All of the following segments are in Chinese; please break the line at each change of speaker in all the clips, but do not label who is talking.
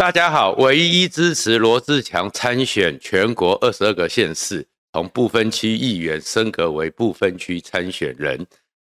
大家好，唯一支持罗志强参选全国二十二个县市，从不分区议员升格为不分区参选人。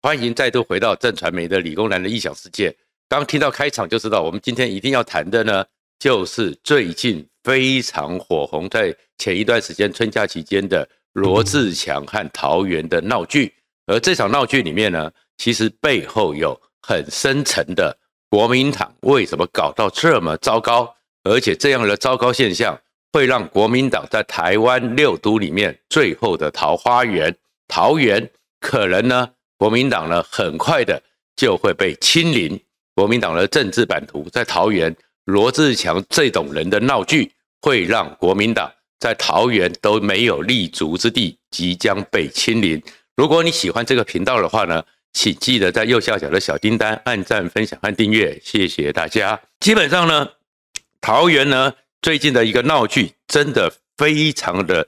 欢迎再度回到正传媒的理工男的异想世界。刚听到开场就知道，我们今天一定要谈的呢，就是最近非常火红，在前一段时间春假期间的罗志强和桃园的闹剧。而这场闹剧里面呢，其实背后有很深层的。国民党为什么搞到这么糟糕？而且这样的糟糕现象会让国民党在台湾六都里面最后的桃花源桃园，可能呢，国民党呢很快的就会被清零。国民党的政治版图在桃园，罗志强这种人的闹剧，会让国民党在桃园都没有立足之地，即将被清零。如果你喜欢这个频道的话呢，请记得在右下角的小叮当按赞、分享和订阅，谢谢大家。基本上呢，桃园呢最近的一个闹剧，真的非常的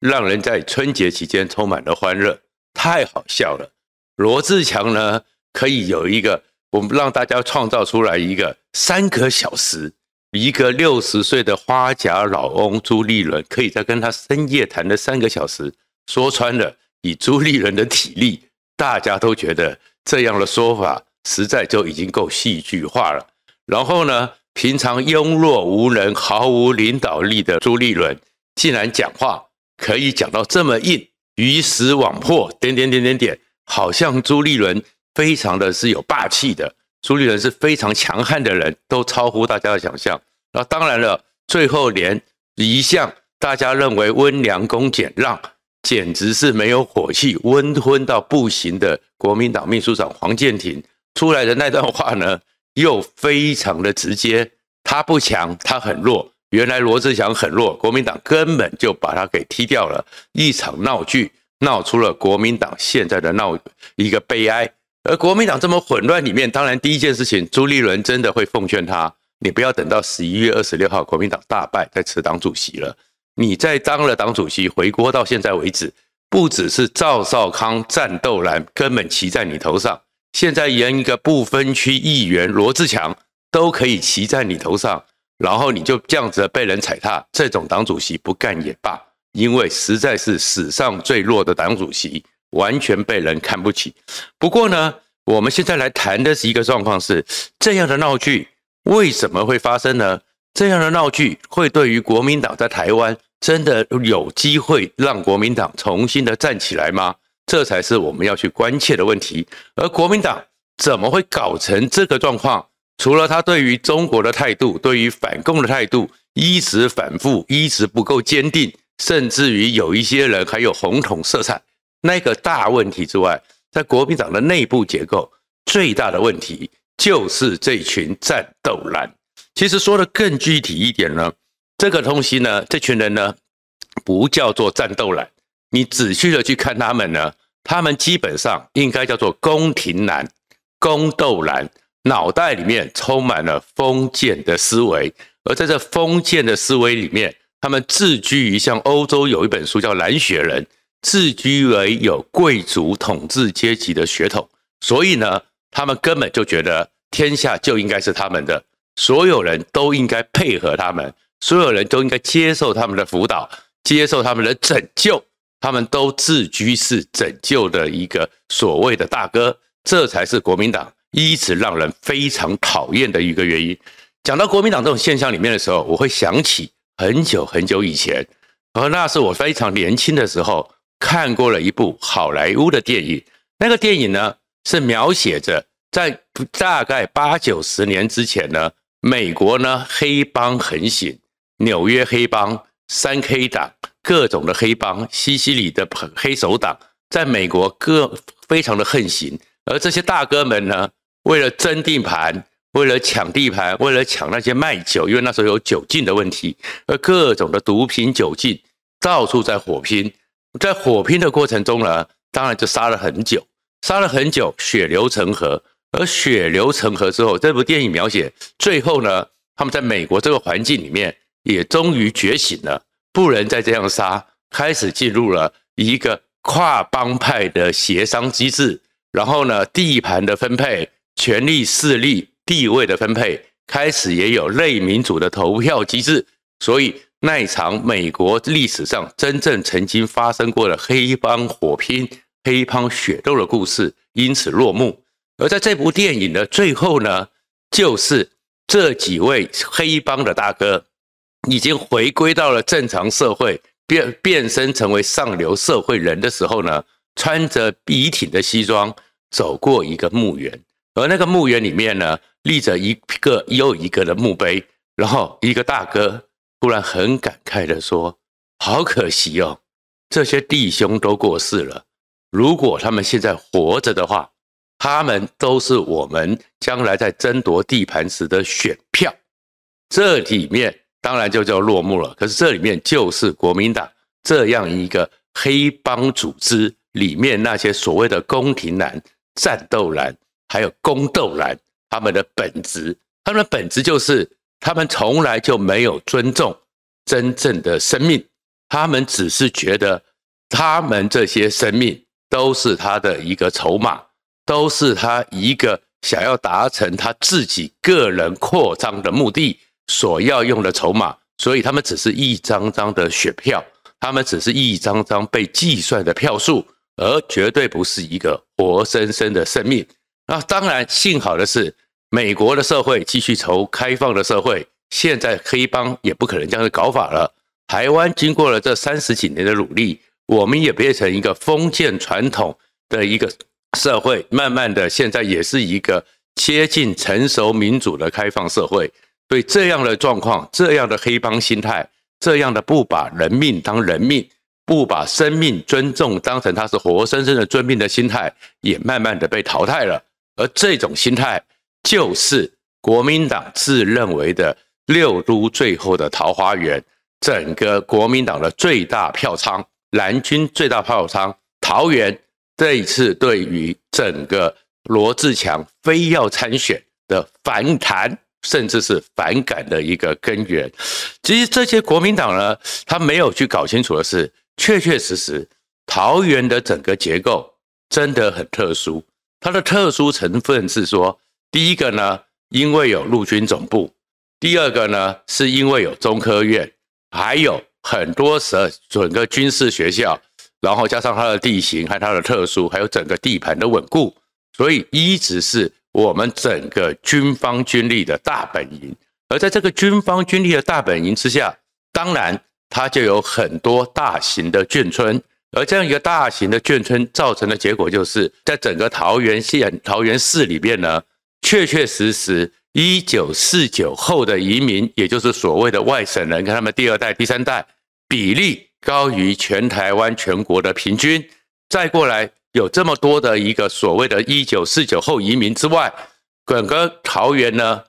让人在春节期间充满了欢乐，太好笑了。罗志强呢可以有一个，我们让大家创造出来一个三个小时，一个六十岁的花甲老翁朱立伦，可以在跟他深夜谈了三个小时，说穿了，以朱立伦的体力。大家都觉得这样的说法实在就已经够戏剧化了。然后呢，平常庸弱无能、毫无领导力的朱立伦，竟然讲话可以讲到这么硬，鱼死网破，点点点点点，好像朱立伦非常的是有霸气的，朱立伦是非常强悍的人，都超乎大家的想象。那当然了，最后连一向大家认为温良恭俭让。简直是没有火气、温吞到不行的国民党秘书长黄健庭出来的那段话呢，又非常的直接。他不强，他很弱。原来罗志祥很弱，国民党根本就把他给踢掉了。一场闹剧，闹出了国民党现在的闹一个悲哀。而国民党这么混乱里面，当然第一件事情，朱立伦真的会奉劝他：你不要等到十一月二十六号国民党大败再辞党主席了。你在当了党主席回国到现在为止，不只是赵少康战斗蓝根本骑在你头上，现在连一个不分区议员罗志强都可以骑在你头上，然后你就这样子被人踩踏，这种党主席不干也罢，因为实在是史上最弱的党主席，完全被人看不起。不过呢，我们现在来谈的是一个状况是，这样的闹剧为什么会发生呢？这样的闹剧会对于国民党在台湾真的有机会让国民党重新的站起来吗？这才是我们要去关切的问题。而国民党怎么会搞成这个状况？除了他对于中国的态度，对于反共的态度一直反复，一直不够坚定，甚至于有一些人还有红统色彩，那个大问题之外，在国民党的内部结构最大的问题就是这群战斗蓝。其实说的更具体一点呢，这个东西呢，这群人呢，不叫做战斗蓝。你仔细的去看他们呢，他们基本上应该叫做宫廷蓝、宫斗蓝，脑袋里面充满了封建的思维。而在这封建的思维里面，他们自居于像欧洲有一本书叫《蓝血人》，自居为有贵族统治阶级的血统，所以呢，他们根本就觉得天下就应该是他们的。所有人都应该配合他们，所有人都应该接受他们的辅导，接受他们的拯救，他们都自居是拯救的一个所谓的大哥，这才是国民党一直让人非常讨厌的一个原因。讲到国民党这种现象里面的时候，我会想起很久很久以前，而那是我非常年轻的时候看过了一部好莱坞的电影，那个电影呢是描写着在大概八九十年之前呢。美国呢，黑帮横行，纽约黑帮、三 K 党，各种的黑帮，西西里的黑手党，在美国各非常的横行。而这些大哥们呢，为了争地盘，为了抢地盘，为了抢那些卖酒，因为那时候有酒禁的问题，而各种的毒品、酒禁，到处在火拼。在火拼的过程中呢，当然就杀了很久，杀了很久，血流成河。而血流成河之后，这部电影描写最后呢，他们在美国这个环境里面也终于觉醒了，不能再这样杀，开始进入了一个跨帮派的协商机制，然后呢，地盘的分配、权力、势力、地位的分配开始也有类民主的投票机制，所以那一场美国历史上真正曾经发生过的黑帮火拼、黑帮血斗的故事因此落幕。而在这部电影的最后呢，就是这几位黑帮的大哥已经回归到了正常社会，变变身成为上流社会人的时候呢，穿着笔挺的西装走过一个墓园，而那个墓园里面呢，立着一个又一个的墓碑，然后一个大哥突然很感慨地说：“好可惜哦，这些弟兄都过世了，如果他们现在活着的话。”他们都是我们将来在争夺地盘时的选票，这里面当然就叫落幕了。可是这里面就是国民党这样一个黑帮组织里面那些所谓的宫廷男、战斗男，还有宫斗男，他们的本质，他们的本质就是他们从来就没有尊重真正的生命，他们只是觉得他们这些生命都是他的一个筹码。都是他一个想要达成他自己个人扩张的目的所要用的筹码，所以他们只是一张张的选票，他们只是一张张被计算的票数，而绝对不是一个活生生的生命。那当然，幸好的是，美国的社会继续朝开放的社会，现在黑帮也不可能这样子搞法了。台湾经过了这三十几年的努力，我们也变成一个封建传统的一个。社会慢慢的，现在也是一个接近成熟民主的开放社会。对这样的状况，这样的黑帮心态，这样的不把人命当人命，不把生命尊重当成他是活生生的尊命的心态，也慢慢的被淘汰了。而这种心态，就是国民党自认为的六都最后的桃花源，整个国民党的最大票仓，蓝军最大票仓，桃园。这一次对于整个罗志强非要参选的反弹，甚至是反感的一个根源，其实这些国民党呢，他没有去搞清楚的是，确确实实桃园的整个结构真的很特殊。它的特殊成分是说，第一个呢，因为有陆军总部；第二个呢，是因为有中科院，还有很多省整个军事学校。然后加上它的地形，和它的特殊，还有整个地盘的稳固，所以一直是我们整个军方军力的大本营。而在这个军方军力的大本营之下，当然它就有很多大型的眷村。而这样一个大型的眷村造成的结果，就是在整个桃园县、桃园市里面呢，确确实实一九四九后的移民，也就是所谓的外省人，跟他们第二代、第三代比例。高于全台湾全国的平均，再过来有这么多的一个所谓的“一九四九后移民”之外，整个桃园呢，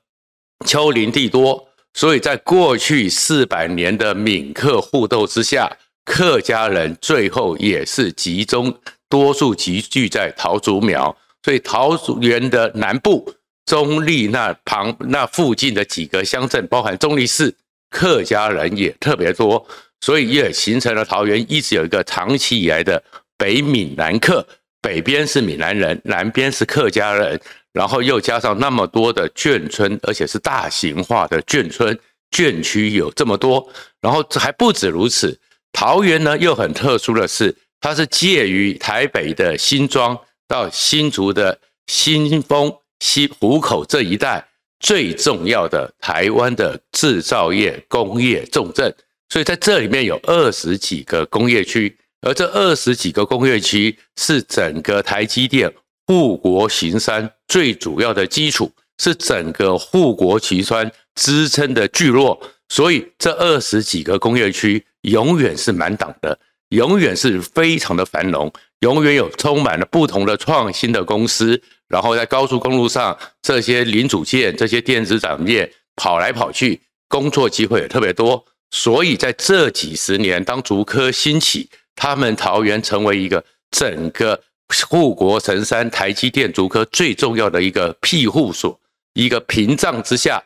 丘陵地多，所以在过去四百年的闽客互斗之下，客家人最后也是集中多数集聚在桃竹苗，所以桃园的南部中坜那旁那附近的几个乡镇，包含中坜市，客家人也特别多。所以也形成了桃园一直有一个长期以来的北闽南客，北边是闽南人，南边是客家人，然后又加上那么多的眷村，而且是大型化的眷村，眷区有这么多，然后还不止如此，桃园呢又很特殊的是，它是介于台北的新庄到新竹的新丰、西湖口这一带最重要的台湾的制造业工业重镇。所以在这里面有二十几个工业区，而这二十几个工业区是整个台积电护国行山最主要的基础，是整个护国旗山支撑的聚落。所以这二十几个工业区永远是满档的，永远是非常的繁荣，永远有充满了不同的创新的公司。然后在高速公路上，这些零组件、这些电子产业跑来跑去，工作机会也特别多。所以在这几十年，当竹科兴起，他们桃园成为一个整个护国神山台积电竹科最重要的一个庇护所，一个屏障之下，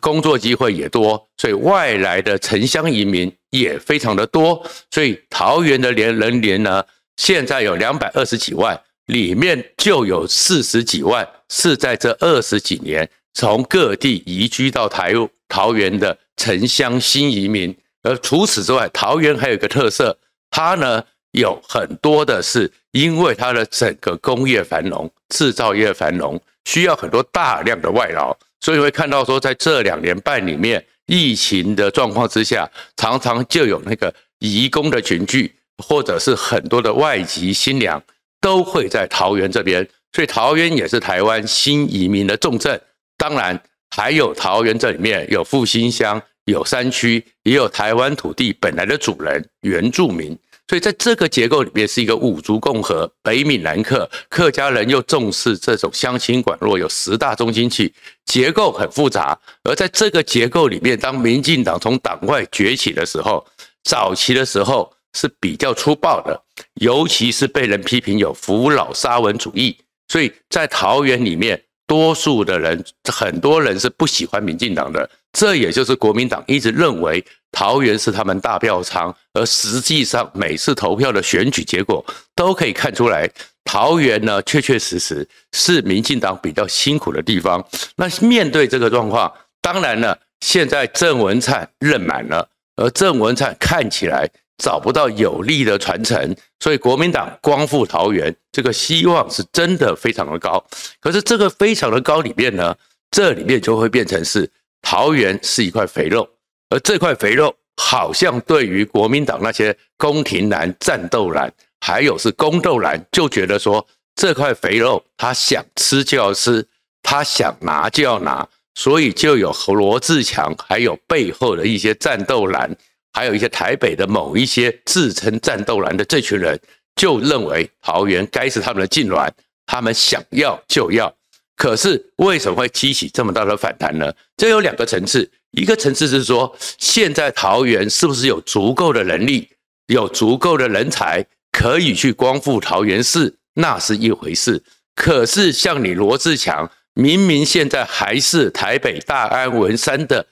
工作机会也多，所以外来的城乡移民也非常的多。所以桃园的连人连呢，现在有两百二十几万，里面就有四十几万是在这二十几年从各地移居到台桃园的城乡新移民。而除此之外，桃园还有一个特色，它呢有很多的是因为它的整个工业繁荣、制造业繁荣，需要很多大量的外劳，所以会看到说，在这两年半里面，疫情的状况之下，常常就有那个移工的群聚，或者是很多的外籍新娘都会在桃园这边，所以桃园也是台湾新移民的重镇。当然，还有桃园这里面有复兴乡。有山区，也有台湾土地本来的主人原住民，所以在这个结构里面是一个五族共和，北闽南客，客家人又重视这种乡亲管络，有十大中亲戚，结构很复杂。而在这个结构里面，当民进党从党外崛起的时候，早期的时候是比较粗暴的，尤其是被人批评有扶老沙文主义，所以在桃园里面，多数的人，很多人是不喜欢民进党的。这也就是国民党一直认为桃园是他们大票仓，而实际上每次投票的选举结果都可以看出来，桃园呢确确实实是民进党比较辛苦的地方。那面对这个状况，当然了，现在郑文灿任满了，而郑文灿看起来找不到有力的传承，所以国民党光复桃园这个希望是真的非常的高。可是这个非常的高里面呢，这里面就会变成是。桃园是一块肥肉，而这块肥肉好像对于国民党那些宫廷蓝、战斗蓝，还有是宫斗蓝，就觉得说这块肥肉他想吃就要吃，他想拿就要拿，所以就有罗志强，还有背后的一些战斗蓝，还有一些台北的某一些自称战斗蓝的这群人，就认为桃园该是他们的痉挛，他们想要就要。可是为什么会激起这么大的反弹呢？这有两个层次，一个层次是说，现在桃园是不是有足够的能力，有足够的人才可以去光复桃园市，那是一回事。可是像你罗志强，明明现在还是台北大安文山的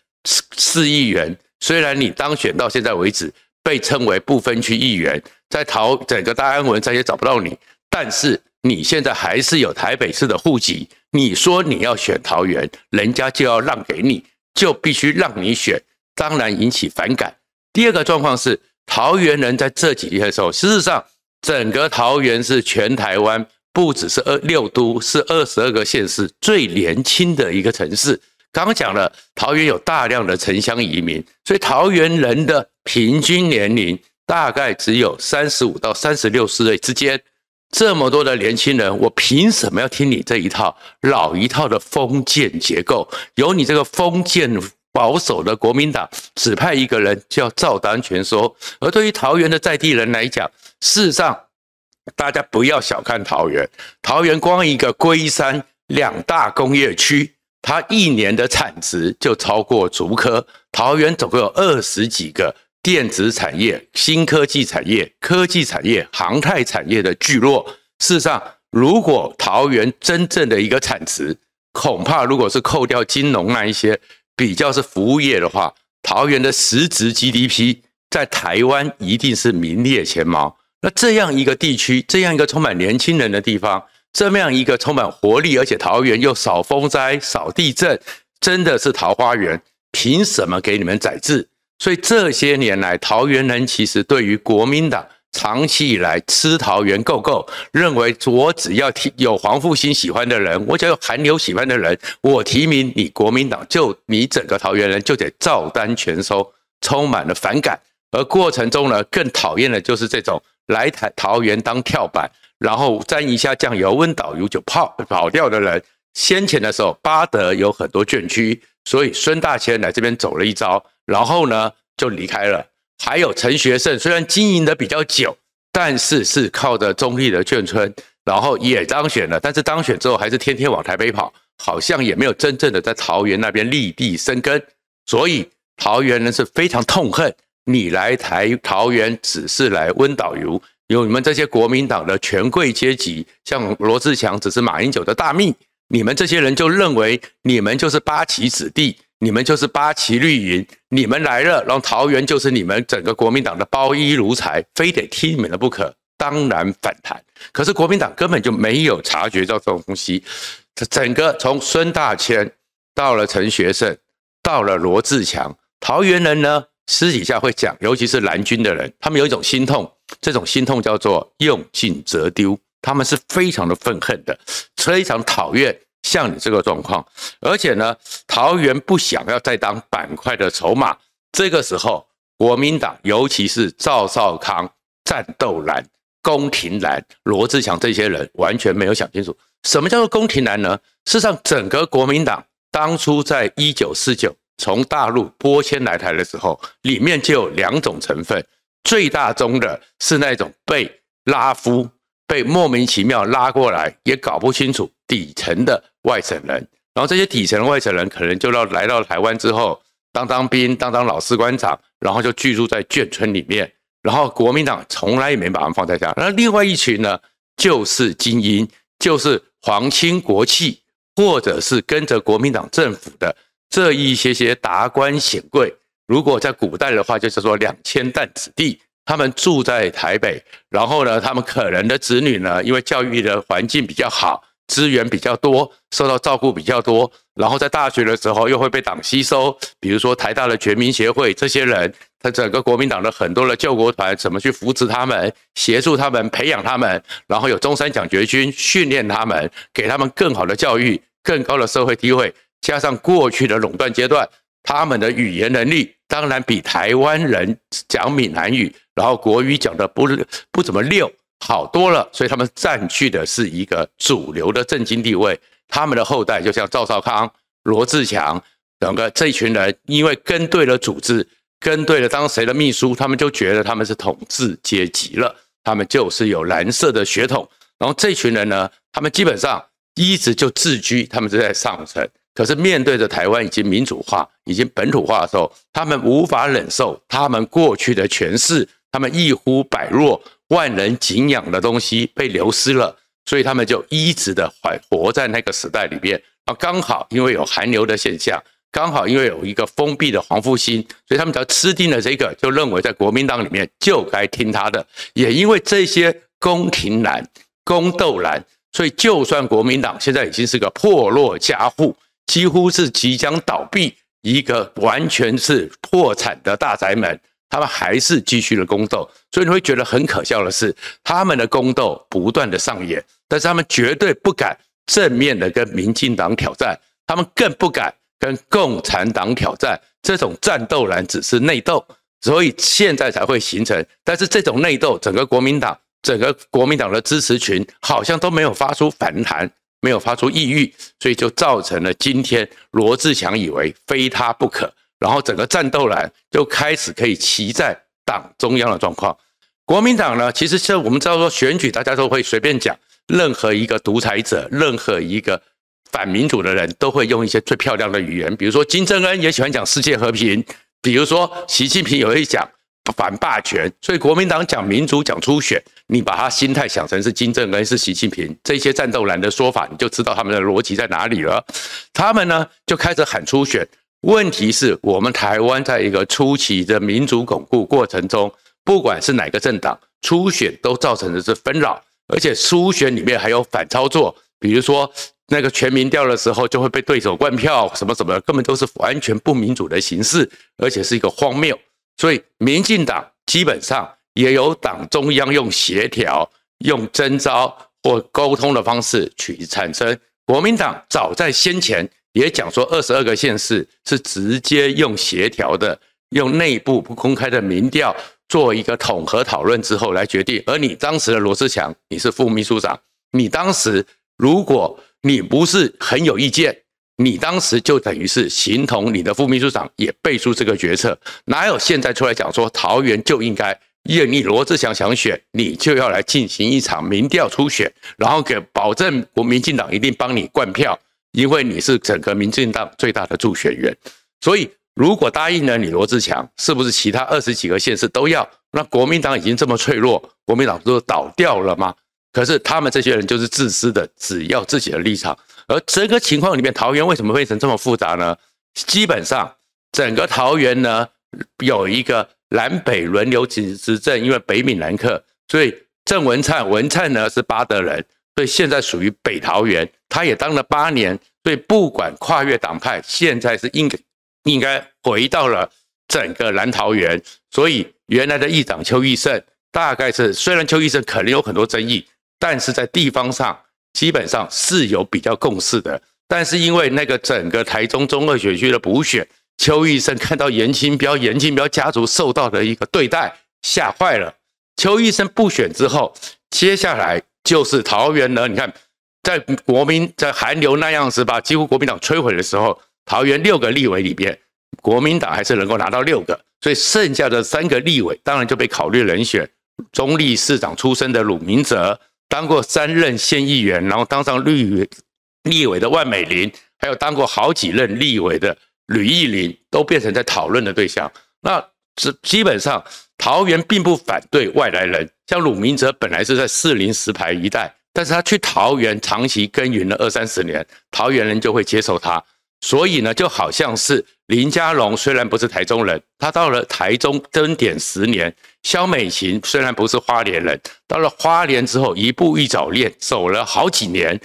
市议员，虽然你当选到现在为止被称为不分区议员，在桃整个大安文再也找不到你，但是你现在还是有台北市的户籍。你说你要选桃园，人家就要让给你，就必须让你选，当然引起反感。第二个状况是，桃园人在这几天的时候，事实上，整个桃园是全台湾不只是二六都，是二十二个县市最年轻的一个城市。刚刚讲了，桃园有大量的城乡移民，所以桃园人的平均年龄大概只有三十五到三十六岁之间。这么多的年轻人，我凭什么要听你这一套老一套的封建结构？由你这个封建保守的国民党指派一个人叫照单全说。而对于桃园的在地人来讲，事实上，大家不要小看桃园。桃园光一个龟山两大工业区，它一年的产值就超过竹科。桃园总共有二十几个。电子产业、新科技产业、科技产业、航太产业的聚落。事实上，如果桃园真正的一个产值，恐怕如果是扣掉金融那一些比较是服务业的话，桃园的实质 GDP 在台湾一定是名列前茅。那这样一个地区，这样一个充满年轻人的地方，这么样一个充满活力，而且桃园又少风灾、少地震，真的是桃花源，凭什么给你们宰制？所以这些年来，桃园人其实对于国民党长期以来吃桃园够够，认为我只要提有黄复兴喜欢的人，我只要有韩流喜欢的人，我提名你国民党，就你整个桃园人就得照单全收，充满了反感。而过程中呢，更讨厌的就是这种来台桃园当跳板，然后沾一下酱油温导游就跑跑掉的人。先前的时候，八德有很多眷区，所以孙大千来这边走了一遭。然后呢，就离开了。还有陈学圣，虽然经营的比较久，但是是靠着中立的眷村，然后也当选了。但是当选之后，还是天天往台北跑，好像也没有真正的在桃园那边立地生根。所以桃园人是非常痛恨你来台桃园，只是来温导游。有你们这些国民党的权贵阶级，像罗志强只是马英九的大秘，你们这些人就认为你们就是八旗子弟。你们就是八旗绿营，你们来了，让桃园就是你们整个国民党的包衣奴才，非得听你们的不可，当然反弹。可是国民党根本就没有察觉到这种东西，整个从孙大千到了陈学圣，到了罗志强，桃园人呢私底下会讲，尤其是蓝军的人，他们有一种心痛，这种心痛叫做用尽则丢，他们是非常的愤恨的，非常讨厌像你这个状况，而且呢，桃园不想要再当板块的筹码，这个时候，国民党尤其是赵少康、战斗蓝、宫廷蓝、罗志强这些人，完全没有想清楚，什么叫做宫廷蓝呢？事实上，整个国民党。当初在一九四九从大陆播迁来台的时候，里面就有两种成分，最大宗的是那种被拉夫、被莫名其妙拉过来，也搞不清楚底层的外省人。然后这些底层的外省人可能就要来到台湾之后，当当兵、当当老士官长，然后就居住在眷村里面。然后国民党从来也没把他们放在家。那另外一群呢，就是精英，就是皇亲国戚。或者是跟着国民党政府的这一些些达官显贵，如果在古代的话，就是说两千担子弟，他们住在台北，然后呢，他们可能的子女呢，因为教育的环境比较好，资源比较多，受到照顾比较多，然后在大学的时候又会被党吸收，比如说台大的全民协会这些人。他整个国民党的很多的救国团怎么去扶持他们、协助他们、培养他们，然后有中山奖学金训练他们，给他们更好的教育、更高的社会地位，加上过去的垄断阶段，他们的语言能力当然比台湾人讲闽南语，然后国语讲的不不怎么溜，好多了，所以他们占据的是一个主流的政经地位。他们的后代就像赵少康、罗志强整个这群人，因为跟对了组织。跟对了，当谁的秘书，他们就觉得他们是统治阶级了，他们就是有蓝色的血统。然后这群人呢，他们基本上一直就自居，他们就在上层。可是面对着台湾已经民主化、已经本土化的时候，他们无法忍受他们过去的权势，他们一呼百诺、万人敬仰的东西被流失了，所以他们就一直的活活在那个时代里边。啊，刚好因为有韩流的现象。刚好因为有一个封闭的黄复兴，所以他们只要吃定了这个，就认为在国民党里面就该听他的。也因为这些宫廷蓝、宫斗蓝，所以就算国民党现在已经是个破落家户，几乎是即将倒闭，一个完全是破产的大宅门，他们还是继续了宫斗。所以你会觉得很可笑的是，他们的宫斗不断的上演，但是他们绝对不敢正面的跟民进党挑战，他们更不敢。跟共产党挑战，这种战斗蓝只是内斗，所以现在才会形成。但是这种内斗，整个国民党，整个国民党的支持群好像都没有发出反弹，没有发出异议，所以就造成了今天罗志强以为非他不可，然后整个战斗蓝就开始可以骑在党中央的状况。国民党呢，其实像我们知道说选举，大家都会随便讲，任何一个独裁者，任何一个。反民主的人都会用一些最漂亮的语言，比如说金正恩也喜欢讲世界和平，比如说习近平也会讲反霸权，所以国民党讲民主讲初选，你把他心态想成是金正恩是习近平，这些战斗蓝的说法，你就知道他们的逻辑在哪里了。他们呢就开始喊初选，问题是我们台湾在一个初期的民主巩固过程中，不管是哪个政党初选都造成的是纷扰，而且初选里面还有反操作，比如说。那个全民调的时候就会被对手灌票，什么什么，根本都是完全不民主的形式，而且是一个荒谬。所以民进党基本上也有党中央用协调、用征召或沟通的方式去产生。国民党早在先前也讲说，二十二个县市是直接用协调的，用内部不公开的民调做一个统合讨论之后来决定。而你当时的罗志强，你是副秘书长，你当时如果你不是很有意见，你当时就等于是形同你的副秘书长也背书这个决策，哪有现在出来讲说桃园就应该，因为你罗志祥想选，你就要来进行一场民调初选，然后给保证国民进党一定帮你灌票，因为你是整个民进党最大的助选员，所以如果答应了你罗志强，是不是其他二十几个县市都要？那国民党已经这么脆弱，国民党不都倒掉了吗？可是他们这些人就是自私的，只要自己的立场。而整个情况里面，桃园为什么会成这么复杂呢？基本上整个桃园呢，有一个南北轮流执执政，因为北闽南客，所以郑文灿文灿呢是八德人，所以现在属于北桃园。他也当了八年，所以不管跨越党派，现在是应该应该回到了整个南桃园。所以原来的议长邱义胜，大概是虽然邱义胜可能有很多争议，但是在地方上基本上是有比较共识的。但是因为那个整个台中中二选区的补选，邱奕胜看到严清标、严清标家族受到的一个对待，吓坏了。邱奕胜不选之后，接下来就是桃园呢。你看，在国民在韩流那样子把几乎国民党摧毁的时候，桃园六个立委里边，国民党还是能够拿到六个，所以剩下的三个立委当然就被考虑人选。中立市长出身的鲁明哲，当过三任县议员，然后当上立委立委的万美玲，还有当过好几任立委的吕玉玲，都变成在讨论的对象。那是基本上。桃园并不反对外来人，像鲁明哲本来是在四林石牌一带，但是他去桃园长期耕耘了二三十年，桃园人就会接受他。所以呢，就好像是林佳龙虽然不是台中人，他到了台中蹲点十年；肖美琴虽然不是花莲人，到了花莲之后一步一脚印，走了好几年，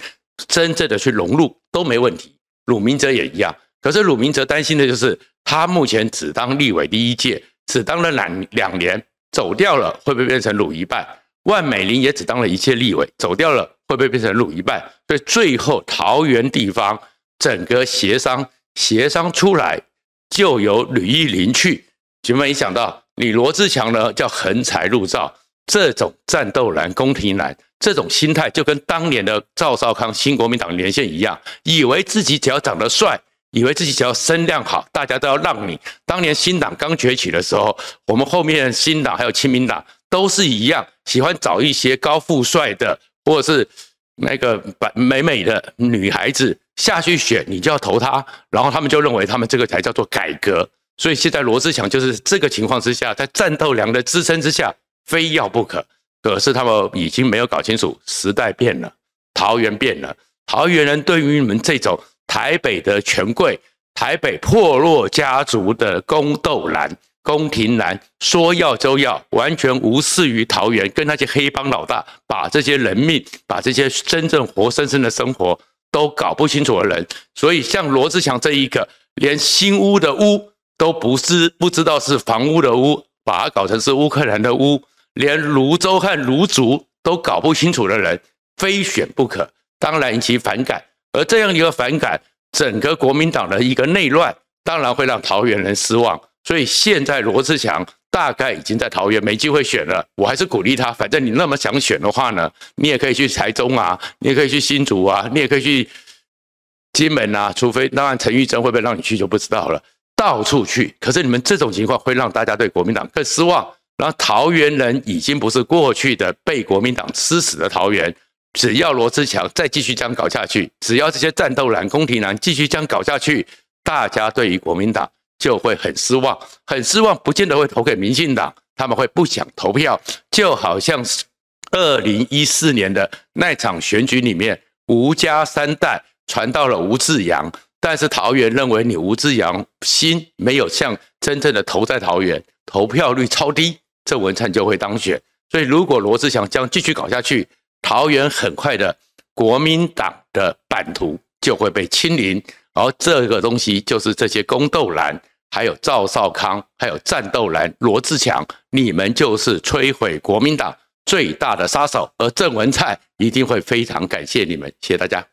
真正的去融入都没问题。鲁明哲也一样，可是鲁明哲担心的就是他目前只当立委第一届。只当了两两年，走掉了会不会变成鲁一半？万美玲也只当了一届立委，走掉了会不会变成鲁一半？所以最后桃园地方整个协商协商出来，就由吕玉玲去。就没想到你罗志强呢叫横财入灶，这种战斗蓝、宫廷蓝这种心态，就跟当年的赵少康新国民党连线一样，以为自己只要长得帅。以为自己只要声量好，大家都要让你。当年新党刚崛起的时候，我们后面新党还有亲民党都是一样，喜欢找一些高富帅的，或者是那个白美美的女孩子下去选，你就要投他。然后他们就认为他们这个才叫做改革。所以现在罗志强就是这个情况之下，在战斗粮的支撑之下，非要不可。可是他们已经没有搞清楚，时代变了，桃园变了，桃园人对于你们这种。台北的权贵，台北破落家族的宫斗蓝、宫廷蓝，说要就要，完全无视于桃园跟那些黑帮老大，把这些人命、把这些真正活生生的生活都搞不清楚的人。所以，像罗志祥这一个，连新屋的屋都不是不知道是房屋的屋，把它搞成是乌克兰的屋，连芦洲和芦竹都搞不清楚的人，非选不可，当然引起反感。而这样一个反感，整个国民党的一个内乱，当然会让桃园人失望。所以现在罗志祥大概已经在桃园没机会选了。我还是鼓励他，反正你那么想选的话呢，你也可以去台中啊，你也可以去新竹啊，你也可以去金门啊。除非当然陈玉珍会不会让你去就不知道了。到处去，可是你们这种情况会让大家对国民党更失望。然后桃园人已经不是过去的被国民党吃死的桃园。只要罗志强再继续这样搞下去，只要这些战斗蓝、宫廷蓝继续这样搞下去，大家对于国民党就会很失望，很失望，不见得会投给民进党，他们会不想投票，就好像是二零一四年的那场选举里面，吴家三代传到了吴志扬，但是桃园认为你吴志扬心没有像真正的投在桃园，投票率超低，郑文灿就会当选，所以如果罗志祥将继续搞下去，桃园很快的，国民党的版图就会被清零，而这个东西就是这些宫斗男，还有赵少康，还有战斗蓝罗志强，你们就是摧毁国民党最大的杀手，而郑文灿一定会非常感谢你们，谢谢大家。